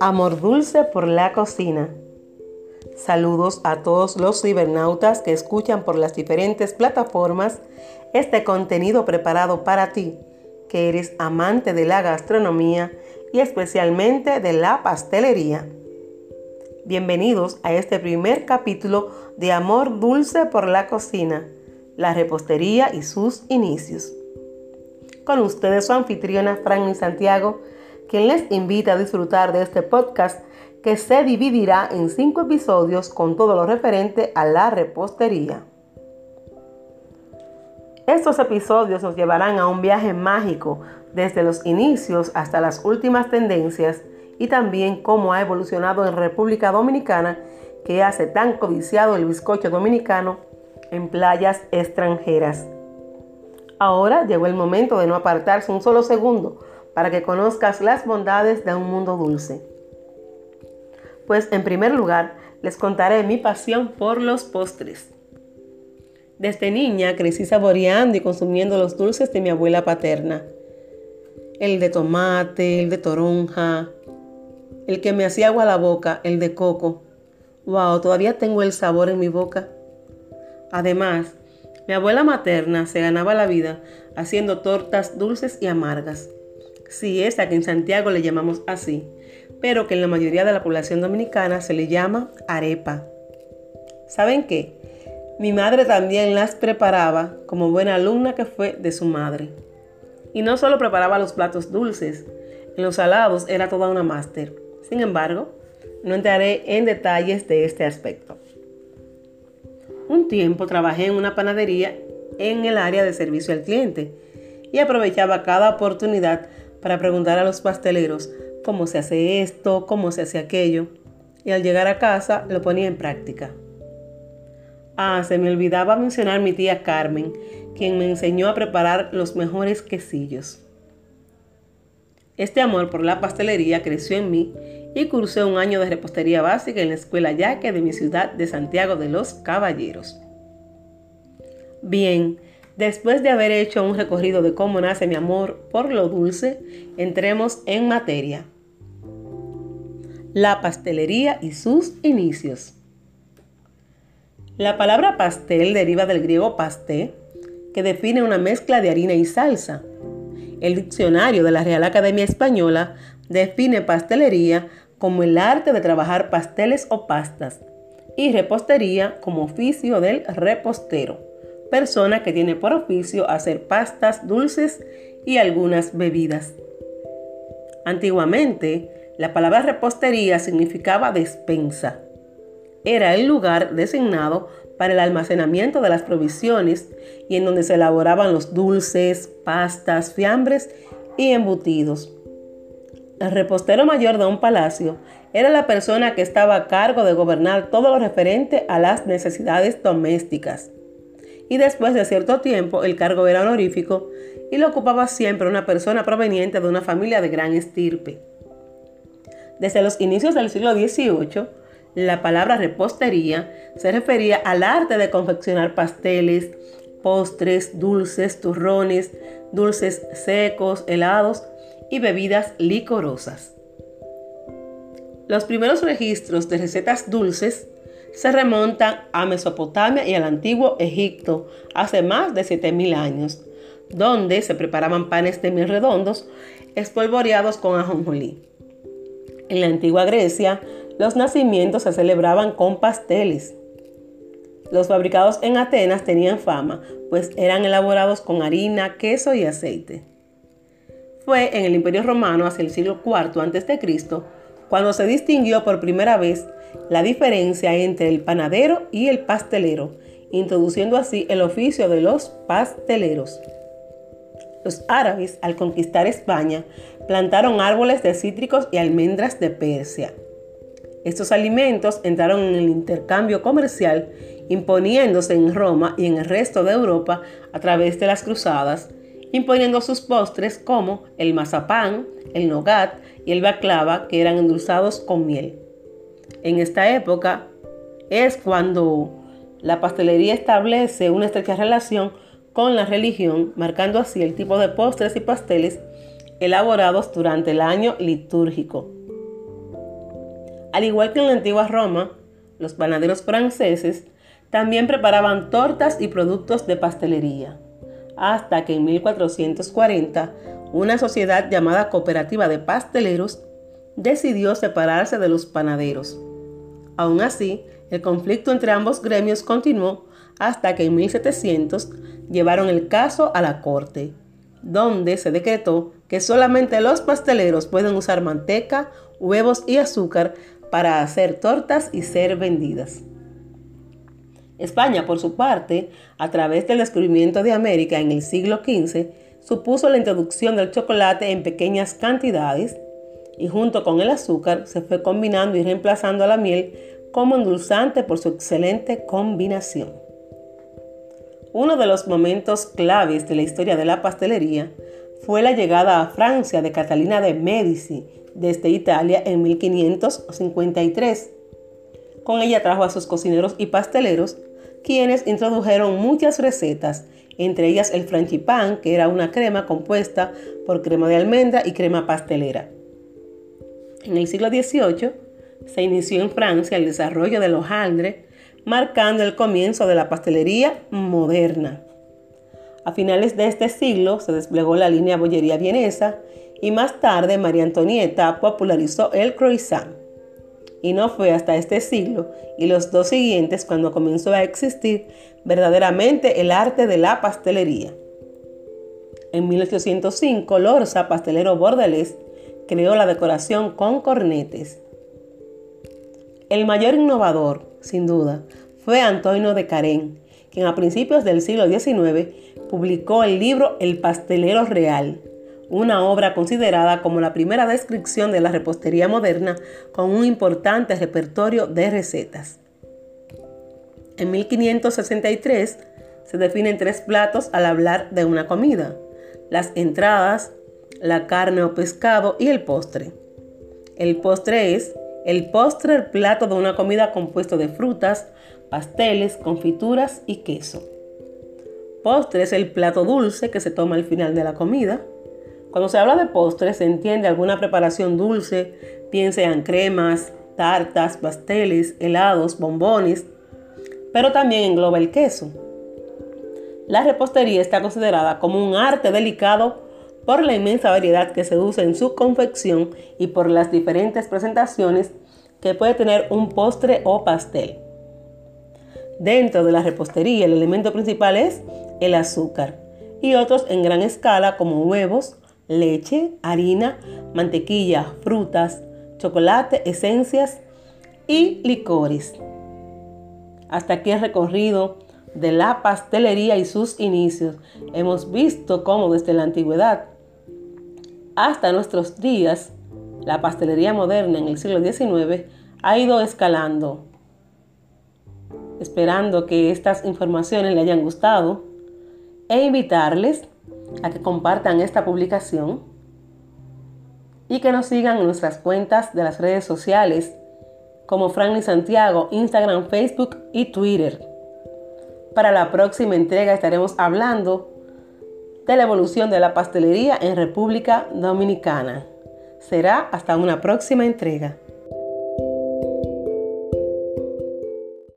Amor dulce por la cocina. Saludos a todos los cibernautas que escuchan por las diferentes plataformas este contenido preparado para ti, que eres amante de la gastronomía y especialmente de la pastelería. Bienvenidos a este primer capítulo de Amor dulce por la cocina, la repostería y sus inicios. Con ustedes su anfitriona Franny Santiago, quien les invita a disfrutar de este podcast que se dividirá en cinco episodios con todo lo referente a la repostería. Estos episodios nos llevarán a un viaje mágico desde los inicios hasta las últimas tendencias y también cómo ha evolucionado en República Dominicana que hace tan codiciado el bizcocho dominicano en playas extranjeras. Ahora llegó el momento de no apartarse un solo segundo para que conozcas las bondades de un mundo dulce. Pues en primer lugar, les contaré mi pasión por los postres. Desde niña crecí saboreando y consumiendo los dulces de mi abuela paterna. El de tomate, el de toronja, el que me hacía agua la boca, el de coco. Wow, todavía tengo el sabor en mi boca. Además, mi abuela materna se ganaba la vida haciendo tortas dulces y amargas. Sí, esa que en Santiago le llamamos así, pero que en la mayoría de la población dominicana se le llama arepa. ¿Saben qué? Mi madre también las preparaba como buena alumna que fue de su madre. Y no solo preparaba los platos dulces, en los salados era toda una máster. Sin embargo, no entraré en detalles de este aspecto. Un tiempo trabajé en una panadería en el área de servicio al cliente y aprovechaba cada oportunidad para preguntar a los pasteleros cómo se hace esto, cómo se hace aquello, y al llegar a casa lo ponía en práctica. Ah, se me olvidaba mencionar mi tía Carmen, quien me enseñó a preparar los mejores quesillos. Este amor por la pastelería creció en mí y cursé un año de repostería básica en la escuela Yaque de mi ciudad de Santiago de los Caballeros. Bien, Después de haber hecho un recorrido de cómo nace mi amor por lo dulce, entremos en materia. La pastelería y sus inicios. La palabra pastel deriva del griego pasté, que define una mezcla de harina y salsa. El diccionario de la Real Academia Española define pastelería como el arte de trabajar pasteles o pastas y repostería como oficio del repostero persona que tiene por oficio hacer pastas dulces y algunas bebidas. Antiguamente, la palabra repostería significaba despensa. Era el lugar designado para el almacenamiento de las provisiones y en donde se elaboraban los dulces, pastas, fiambres y embutidos. El repostero mayor de un palacio era la persona que estaba a cargo de gobernar todo lo referente a las necesidades domésticas y después de cierto tiempo el cargo era honorífico y lo ocupaba siempre una persona proveniente de una familia de gran estirpe. Desde los inicios del siglo XVIII, la palabra repostería se refería al arte de confeccionar pasteles, postres, dulces, turrones, dulces secos, helados y bebidas licorosas. Los primeros registros de recetas dulces se remontan a Mesopotamia y al antiguo Egipto hace más de 7000 años, donde se preparaban panes de miel redondos espolvoreados con ajonjolí. En la antigua Grecia, los nacimientos se celebraban con pasteles. Los fabricados en Atenas tenían fama, pues eran elaborados con harina, queso y aceite. Fue en el Imperio Romano hacia el siglo IV a.C. cuando se distinguió por primera vez la diferencia entre el panadero y el pastelero, introduciendo así el oficio de los pasteleros. Los árabes, al conquistar España, plantaron árboles de cítricos y almendras de Persia. Estos alimentos entraron en el intercambio comercial, imponiéndose en Roma y en el resto de Europa a través de las cruzadas, imponiendo sus postres como el mazapán, el nogat y el baklava, que eran endulzados con miel en esta época es cuando la pastelería establece una estrecha relación con la religión, marcando así el tipo de postres y pasteles elaborados durante el año litúrgico. Al igual que en la antigua Roma, los panaderos franceses también preparaban tortas y productos de pastelería, hasta que en 1440 una sociedad llamada Cooperativa de Pasteleros decidió separarse de los panaderos. Aún así, el conflicto entre ambos gremios continuó hasta que en 1700 llevaron el caso a la corte, donde se decretó que solamente los pasteleros pueden usar manteca, huevos y azúcar para hacer tortas y ser vendidas. España, por su parte, a través del descubrimiento de América en el siglo XV, supuso la introducción del chocolate en pequeñas cantidades y junto con el azúcar se fue combinando y reemplazando a la miel como endulzante por su excelente combinación. Uno de los momentos claves de la historia de la pastelería fue la llegada a Francia de Catalina de Medici desde Italia en 1553. Con ella trajo a sus cocineros y pasteleros, quienes introdujeron muchas recetas, entre ellas el franchipán, que era una crema compuesta por crema de almendra y crema pastelera. En el siglo XVIII se inició en Francia el desarrollo del hojaldre, marcando el comienzo de la pastelería moderna. A finales de este siglo se desplegó la línea bollería vienesa y más tarde María Antonieta popularizó el croissant. Y no fue hasta este siglo y los dos siguientes cuando comenzó a existir verdaderamente el arte de la pastelería. En 1805, Lorza, pastelero bordelés, creó la decoración con cornetes. El mayor innovador, sin duda, fue Antonio de Carén, quien a principios del siglo XIX publicó el libro El pastelero real, una obra considerada como la primera descripción de la repostería moderna con un importante repertorio de recetas. En 1563 se definen tres platos al hablar de una comida, las entradas, la carne o pescado y el postre. El postre es el postre, el plato de una comida compuesto de frutas, pasteles, confituras y queso. Postre es el plato dulce que se toma al final de la comida. Cuando se habla de postre se entiende alguna preparación dulce, bien sean cremas, tartas, pasteles, helados, bombones, pero también engloba el queso. La repostería está considerada como un arte delicado por la inmensa variedad que se usa en su confección y por las diferentes presentaciones que puede tener un postre o pastel. Dentro de la repostería el elemento principal es el azúcar y otros en gran escala como huevos, leche, harina, mantequilla, frutas, chocolate, esencias y licores. Hasta aquí el recorrido de la pastelería y sus inicios. Hemos visto cómo desde la antigüedad hasta nuestros días, la pastelería moderna en el siglo XIX ha ido escalando. Esperando que estas informaciones le hayan gustado e invitarles a que compartan esta publicación y que nos sigan en nuestras cuentas de las redes sociales como Franklin Santiago, Instagram, Facebook y Twitter. Para la próxima entrega estaremos hablando de la evolución de la pastelería en República Dominicana. Será hasta una próxima entrega.